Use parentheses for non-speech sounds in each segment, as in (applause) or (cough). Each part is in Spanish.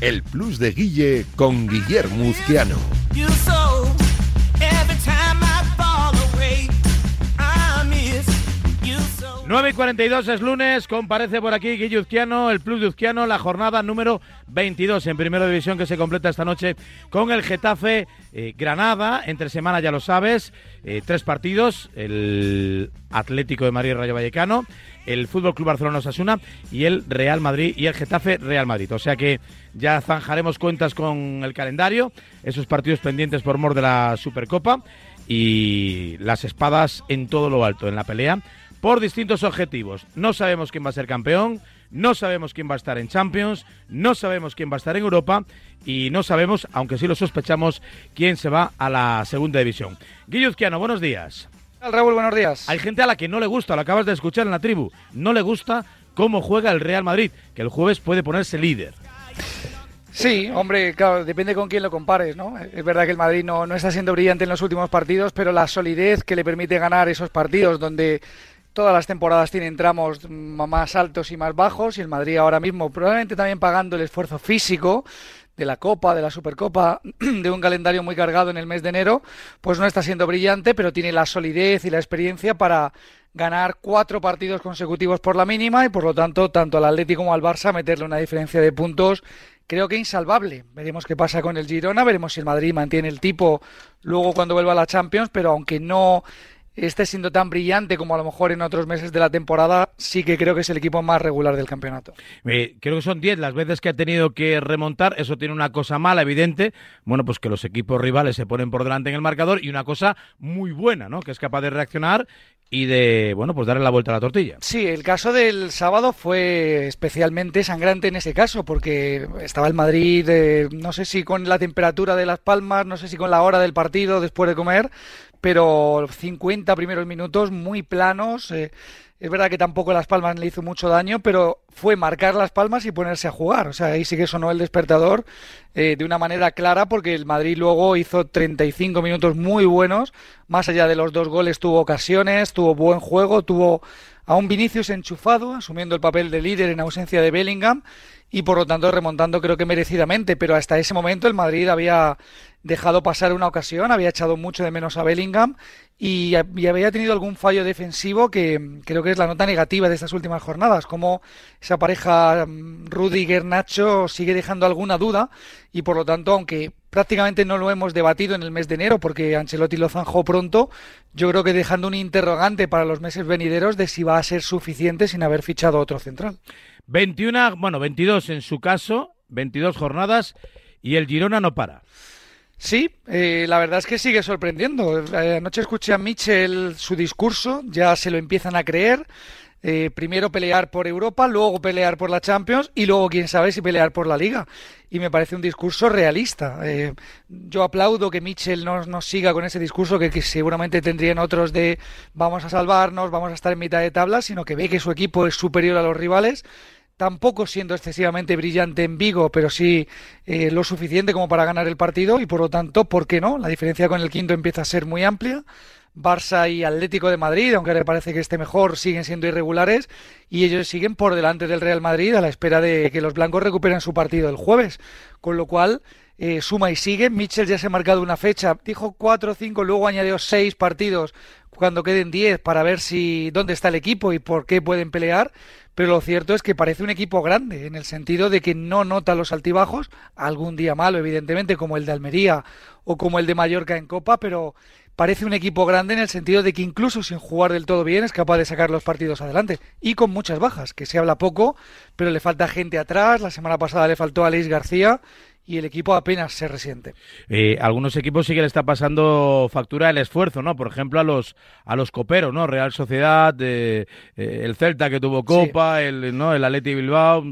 El plus de Guille con Guillermo Uzquiano. 9 y 42 es lunes, comparece por aquí Guille Uzquiano, el Plus de Uzquiano, la jornada número 22 en Primera División que se completa esta noche con el Getafe eh, Granada, entre semana ya lo sabes, eh, tres partidos, el Atlético de Madrid Rayo Vallecano, el Fútbol Club Barcelona Osasuna y el Real Madrid y el Getafe Real Madrid. O sea que ya zanjaremos cuentas con el calendario, esos partidos pendientes por mor de la Supercopa y las espadas en todo lo alto en la pelea por distintos objetivos. No sabemos quién va a ser campeón, no sabemos quién va a estar en Champions, no sabemos quién va a estar en Europa y no sabemos, aunque sí lo sospechamos, quién se va a la segunda división. Guilluzquiano, buenos días. Raúl, buenos días. Hay gente a la que no le gusta, lo acabas de escuchar en la tribu, no le gusta cómo juega el Real Madrid, que el jueves puede ponerse líder. Sí, hombre, claro, depende con quién lo compares, ¿no? Es verdad que el Madrid no, no está siendo brillante en los últimos partidos, pero la solidez que le permite ganar esos partidos donde Todas las temporadas tienen tramos más altos y más bajos y el Madrid ahora mismo probablemente también pagando el esfuerzo físico de la Copa, de la Supercopa, (clears throat) de un calendario muy cargado en el mes de enero, pues no está siendo brillante, pero tiene la solidez y la experiencia para ganar cuatro partidos consecutivos por la mínima y por lo tanto tanto al Atlético como al Barça meterle una diferencia de puntos creo que insalvable. Veremos qué pasa con el Girona, veremos si el Madrid mantiene el tipo luego cuando vuelva a la Champions, pero aunque no esté siendo tan brillante como a lo mejor en otros meses de la temporada, sí que creo que es el equipo más regular del campeonato. creo que son 10 las veces que ha tenido que remontar. Eso tiene una cosa mala, evidente. Bueno, pues que los equipos rivales se ponen por delante en el marcador y una cosa muy buena, ¿no? Que es capaz de reaccionar y de, bueno, pues darle la vuelta a la tortilla. Sí, el caso del sábado fue especialmente sangrante en ese caso, porque estaba el Madrid, eh, no sé si con la temperatura de las palmas, no sé si con la hora del partido después de comer, pero 50 primeros minutos muy planos. Eh, es verdad que tampoco Las Palmas le hizo mucho daño, pero fue marcar Las Palmas y ponerse a jugar. O sea, ahí sí que sonó el despertador eh, de una manera clara porque el Madrid luego hizo 35 minutos muy buenos. Más allá de los dos goles tuvo ocasiones, tuvo buen juego, tuvo a un Vinicius enchufado, asumiendo el papel de líder en ausencia de Bellingham y por lo tanto remontando creo que merecidamente, pero hasta ese momento el Madrid había dejado pasar una ocasión, había echado mucho de menos a Bellingham y, había tenido algún fallo defensivo que creo que es la nota negativa de estas últimas jornadas, como esa pareja mm, Rudiger-Nacho sigue dejando alguna duda y por lo tanto, aunque prácticamente no lo hemos debatido en el mes de enero porque Ancelotti lo zanjó pronto, yo creo que dejando un interrogante para los meses venideros de si va a ser suficiente sin haber fichado otro central. 21, bueno, 22 en su caso, 22 jornadas y el Girona no para. Sí, eh, la verdad es que sigue sorprendiendo. Eh, anoche escuché a Mitchell su discurso, ya se lo empiezan a creer. Eh, primero pelear por Europa, luego pelear por la Champions y luego, quién sabe, si pelear por la Liga. Y me parece un discurso realista. yo aplaudo que Mitchell no nos siga con ese discurso que, que, seguramente tendrían otros de vamos a salvarnos, vamos a estar en mitad de tabla, sino que ve que su equipo es superior a los rivales tampoco siendo excesivamente brillante en Vigo, pero sí eh, lo suficiente como para ganar el partido y por lo tanto, ¿por qué no? La diferencia con el quinto empieza a ser muy amplia. Barça y Atlético de Madrid, aunque le parece que esté mejor, siguen siendo irregulares y ellos siguen por delante del Real Madrid a la espera de que los blancos recuperen su partido el jueves. Con lo cual, eh, suma y sigue. Mitchell ya se ha marcado una fecha, dijo cuatro o cinco, luego añadió seis partidos cuando queden diez para ver si dónde está el equipo y por qué pueden pelear pero lo cierto es que parece un equipo grande, en el sentido de que no nota los altibajos, algún día malo, evidentemente, como el de Almería o como el de Mallorca en Copa, pero parece un equipo grande en el sentido de que incluso sin jugar del todo bien es capaz de sacar los partidos adelante. Y con muchas bajas, que se habla poco, pero le falta gente atrás, la semana pasada le faltó a Alex García y el equipo apenas se resiente. Eh, algunos equipos sí que le está pasando factura el esfuerzo, ¿no? Por ejemplo, a los a los coperos, ¿no? Real Sociedad, eh, el Celta que tuvo Copa, el, ¿no? el Atleti Bilbao,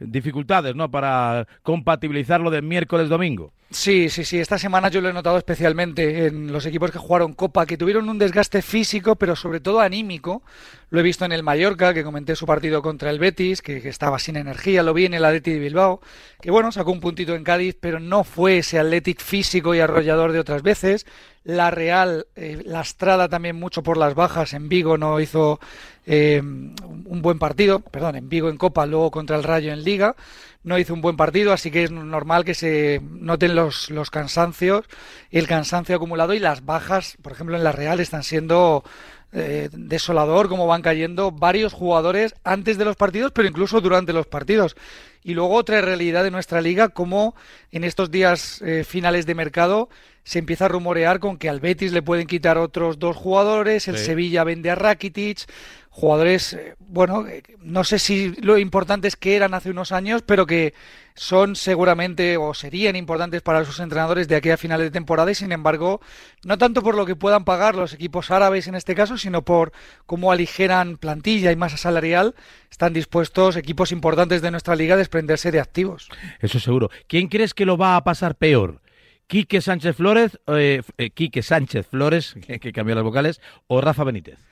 dificultades, ¿no? Para compatibilizarlo de miércoles domingo. Sí, sí, sí. Esta semana yo lo he notado especialmente en los equipos que jugaron Copa, que tuvieron un desgaste físico, pero sobre todo anímico. Lo he visto en el Mallorca, que comenté su partido contra el Betis, que, estaba sin energía. Lo vi en el Athletic de Bilbao, que bueno, sacó un puntito en Cádiz, pero no fue ese Athletic físico y arrollador de otras veces. La Real, eh, lastrada también mucho por las bajas, en Vigo no hizo eh, un buen partido, perdón, en Vigo en Copa, luego contra el Rayo en Liga, no hizo un buen partido, así que es normal que se noten los, los cansancios, el cansancio acumulado y las bajas, por ejemplo, en la Real están siendo eh, desolador cómo van cayendo varios jugadores antes de los partidos, pero incluso durante los partidos. Y luego otra realidad de nuestra liga, como en estos días eh, finales de mercado se empieza a rumorear con que al Betis le pueden quitar otros dos jugadores, el Sevilla vende a Rakitic, jugadores, eh, bueno, eh, no sé si lo importantes que eran hace unos años, pero que son seguramente o serían importantes para sus entrenadores de aquí a finales de temporada y sin embargo, no tanto por lo que puedan pagar los equipos árabes en este caso, sino por cómo aligeran plantilla y masa salarial, están dispuestos equipos importantes de nuestra liga a desprenderse de activos. Eso seguro. ¿Quién crees que lo va a pasar peor? Quique Sánchez Flores, eh, eh Quique Sánchez Flores, (laughs) que, que cambió las vocales, o Rafa Benítez.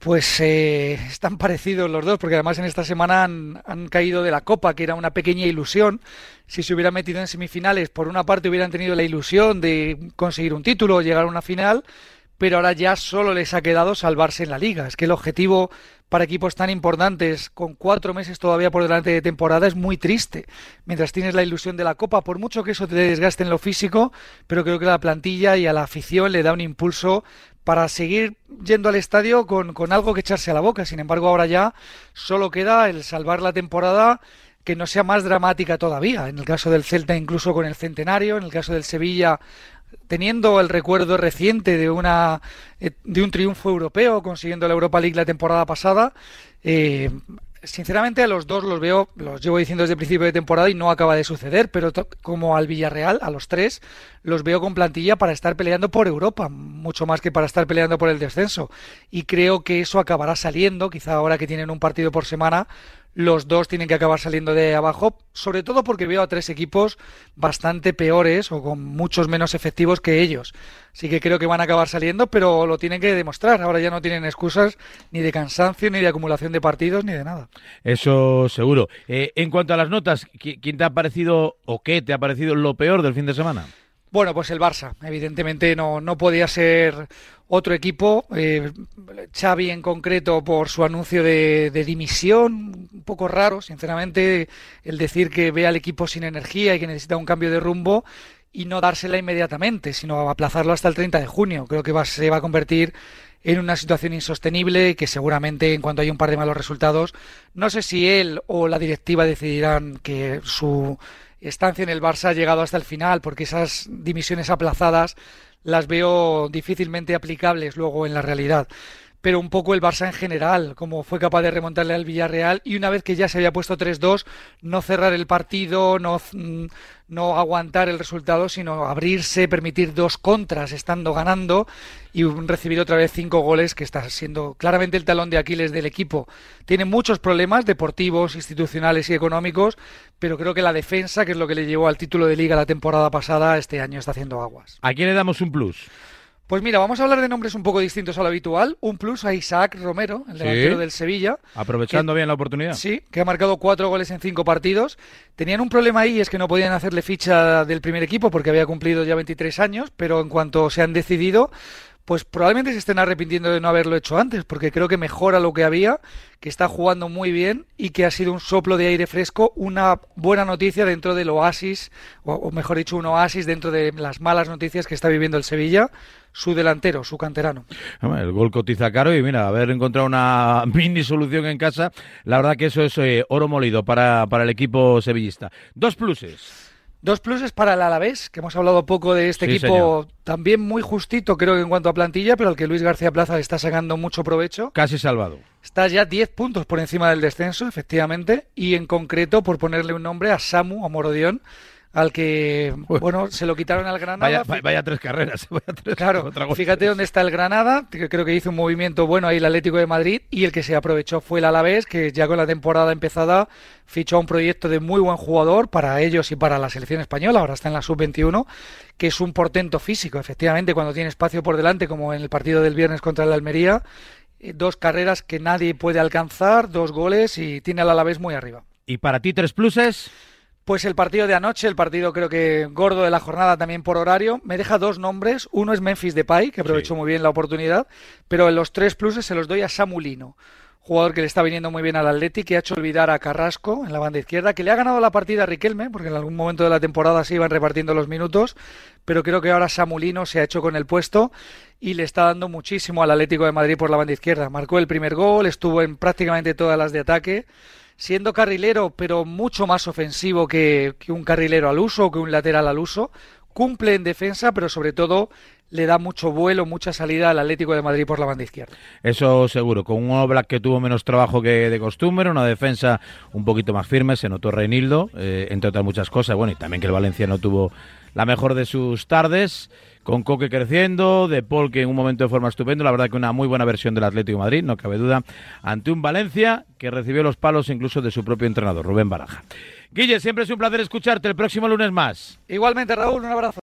Pues eh, están parecidos los dos, porque además en esta semana han, caído de la Copa, que era una pequeña ilusión. Si se hubieran metido en semifinales, por una parte hubieran tenido la ilusión de conseguir un título llegar a una final, pero ahora ya solo les ha quedado salvarse en la liga. Es que el objetivo para equipos tan importantes, con cuatro meses todavía por delante de temporada, es muy triste. Mientras tienes la ilusión de la Copa, por mucho que eso te desgaste en lo físico, pero creo que la plantilla y a la afición le da un impulso para seguir yendo al estadio con, con algo que echarse a la boca. Sin embargo, ahora ya solo queda el salvar la temporada que no sea más dramática todavía. En el caso del Celta, incluso con el centenario, en el caso del Sevilla, teniendo el recuerdo reciente de una eh, de un triunfo europeo consiguiendo la Europa League la temporada pasada eh, sinceramente a los dos los veo los llevo diciendo desde el principio de temporada y no acaba de suceder pero como al Villarreal a los tres los veo con plantilla para estar peleando por Europa mucho más que para estar peleando por el descenso. Y creo que eso acabará saliendo quizá ahora que tienen un partido por semana los dos tienen que acabar saliendo de abajo, sobre todo porque veo a tres equipos bastante peores o con muchos menos efectivos que ellos. Así que creo que van a acabar saliendo, pero lo tienen que demostrar. Ahora ya no tienen excusas ni de cansancio, ni de acumulación de partidos, ni de nada. Eso seguro. Eh, en cuanto a las notas, ¿quién te ha parecido o qué te ha parecido lo peor del fin de semana? Bueno, pues el Barça. Evidentemente no, no podía ser otro equipo. Eh, Xavi en concreto por su anuncio de, dimisión, un poco raro, sinceramente, el decir que ve al equipo sin energía y que necesita un cambio de rumbo y no dársela inmediatamente, sino aplazarlo hasta el 30 de junio. Creo que se va a convertir en una situación insostenible que seguramente en cuanto haya un par de malos resultados, no sé si él o la directiva decidirán que su estancia en el Barça ha llegado hasta el final, porque esas dimisiones aplazadas las veo difícilmente aplicables luego en la realidad pero un poco el Barça en general, como fue capaz de remontarle al Villarreal y una vez que ya se había puesto 3-2, no cerrar el partido, no, mm, no aguantar el resultado, sino abrirse, permitir dos contras estando ganando y recibir otra vez cinco goles, que está siendo claramente el talón de Aquiles del equipo. Tiene muchos problemas deportivos, institucionales y económicos, pero creo que la defensa, que es lo que le llevó al título de liga la temporada pasada, este año está haciendo aguas. ¿A quién le damos un plus? Pues mira, vamos a hablar de nombres un poco distintos a lo habitual. Un plus a Isaac Romero, el delantero del Sevilla. Aprovechando bien la oportunidad. Sí, que ha marcado cuatro goles en cinco partidos. Tenían un problema ahí, es que no podían hacerle ficha del primer equipo porque había cumplido ya 23 años, pero en cuanto se han decidido, pues probablemente se estén arrepintiendo de no haberlo hecho antes, porque creo que mejora lo que había, que está jugando muy bien y que ha sido un soplo de aire fresco, una buena noticia dentro del oasis, o, mejor dicho, un oasis dentro de las malas noticias que está viviendo el Sevilla, su delantero, su canterano. El gol cotiza caro y mira, haber encontrado una (laughs) mini solución en casa, la verdad que eso es eh, oro molido para, para el equipo sevillista. Dos pluses. Dos pluses para el Alavés, que hemos hablado poco de este equipo también muy justito, creo que en cuanto a plantilla, pero al que Luis García Plaza está sacando mucho provecho. Casi salvado. Está ya 10 puntos por encima del descenso, efectivamente, y en concreto, por ponerle un nombre, a Samu, a Morodión, al que, bueno, se lo quitaron al Granada. Vaya, tres carreras. (laughs) claro, fíjate dónde está el Granada, que creo que hizo un movimiento bueno ahí el Atlético de Madrid, y el que se aprovechó fue el Alavés, que ya con la temporada empezada fichó un proyecto de muy buen jugador para ellos y para la selección española, ahora está en la sub-21, que es un portento físico, efectivamente, cuando tiene espacio por delante, como en el partido del viernes contra el Almería, eh, dos carreras que nadie puede alcanzar, dos goles y tiene al Alavés muy arriba. ¿Y para ti tres pluses? Pues el partido de anoche, el partido creo que gordo de la jornada también por horario, me deja dos nombres. Uno es Memphis Depay, que aprovechó muy bien la oportunidad, pero en los tres pluses se los doy a Samulino, jugador que le está viniendo muy bien al Atleti, que ha hecho olvidar a Carrasco en la banda izquierda, que le ha ganado la partida a Riquelme, porque en algún momento de la temporada se iban repartiendo los minutos, pero creo que ahora Samulino se ha hecho con el puesto y le está dando muchísimo al Atlético de Madrid por la banda izquierda. Marcó el primer gol, estuvo en prácticamente todas las de ataque siendo carrilero, pero mucho más ofensivo que, un carrilero al uso o que un lateral al uso. Cumple en defensa, pero sobre todo le da mucho vuelo, mucha salida al Atlético de Madrid por la banda izquierda. Eso seguro, con un Oblak que tuvo menos trabajo que de costumbre, una defensa un poquito más firme, se notó Reinildo, eh, entre otras muchas cosas, bueno, y también que el Valencia no tuvo la mejor de sus tardes con Coque creciendo, De Paul que en un momento de forma estupendo, la verdad que una muy buena versión del Atlético de Madrid, no cabe duda, ante un Valencia que recibió los palos incluso de su propio entrenador, Rubén Baraja. Guille, siempre es un placer escucharte el próximo lunes más. Igualmente, Raúl, un abrazo.